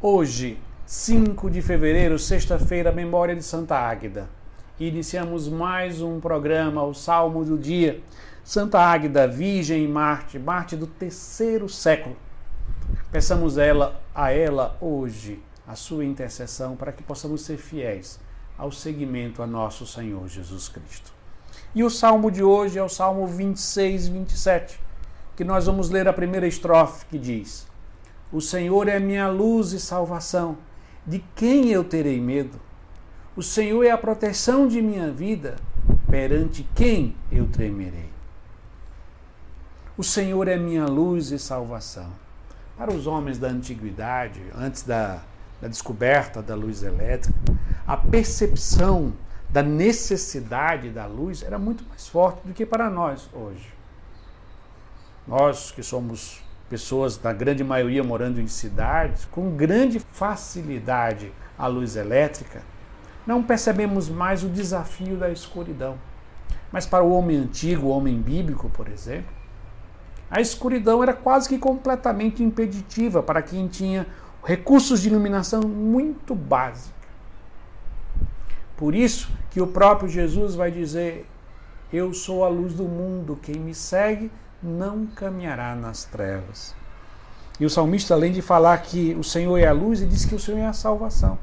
Hoje, 5 de fevereiro, sexta-feira, memória de Santa Águida. Iniciamos mais um programa, o Salmo do Dia. Santa Águida, Virgem e Marte, Marte do terceiro século. Peçamos ela, a ela hoje a sua intercessão para que possamos ser fiéis ao seguimento a nosso Senhor Jesus Cristo. E o salmo de hoje é o Salmo 26, 27, que nós vamos ler a primeira estrofe que diz: o Senhor é minha luz e salvação. De quem eu terei medo? O Senhor é a proteção de minha vida. Perante quem eu tremerei? O Senhor é minha luz e salvação. Para os homens da antiguidade, antes da, da descoberta da luz elétrica, a percepção da necessidade da luz era muito mais forte do que para nós hoje. Nós que somos pessoas, na grande maioria morando em cidades, com grande facilidade à luz elétrica, não percebemos mais o desafio da escuridão. Mas para o homem antigo, o homem bíblico, por exemplo, a escuridão era quase que completamente impeditiva para quem tinha recursos de iluminação muito básicos. Por isso que o próprio Jesus vai dizer: Eu sou a luz do mundo, quem me segue não caminhará nas trevas. E o salmista, além de falar que o Senhor é a luz, ele diz que o Senhor é a salvação.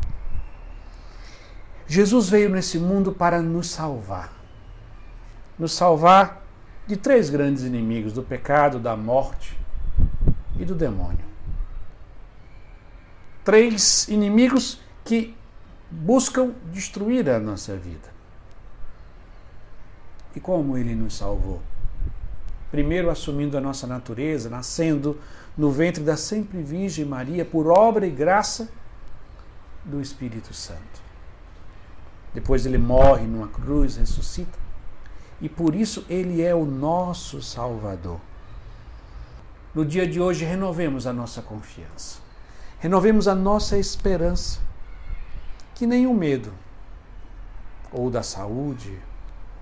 Jesus veio nesse mundo para nos salvar. Nos salvar de três grandes inimigos: do pecado, da morte e do demônio. Três inimigos que buscam destruir a nossa vida. E como ele nos salvou? Primeiro assumindo a nossa natureza, nascendo no ventre da sempre Virgem Maria por obra e graça do Espírito Santo. Depois ele morre numa cruz, ressuscita, e por isso ele é o nosso Salvador. No dia de hoje, renovemos a nossa confiança, renovemos a nossa esperança, que nenhum medo, ou da saúde,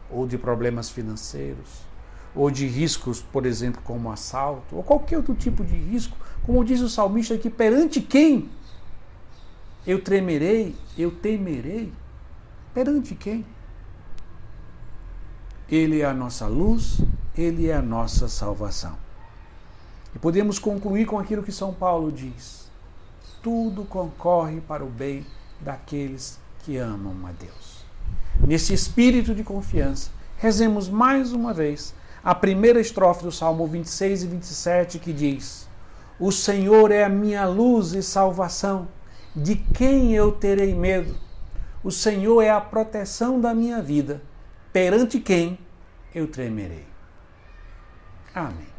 ou de problemas financeiros, ou de riscos, por exemplo, como assalto, ou qualquer outro tipo de risco, como diz o salmista aqui, perante quem eu tremerei, eu temerei? Perante quem? Ele é a nossa luz, ele é a nossa salvação. E podemos concluir com aquilo que São Paulo diz: tudo concorre para o bem daqueles que amam a Deus. Nesse espírito de confiança, rezemos mais uma vez a primeira estrofe do Salmo 26 e 27 que diz: O Senhor é a minha luz e salvação, de quem eu terei medo? O Senhor é a proteção da minha vida, perante quem eu tremerei. Amém.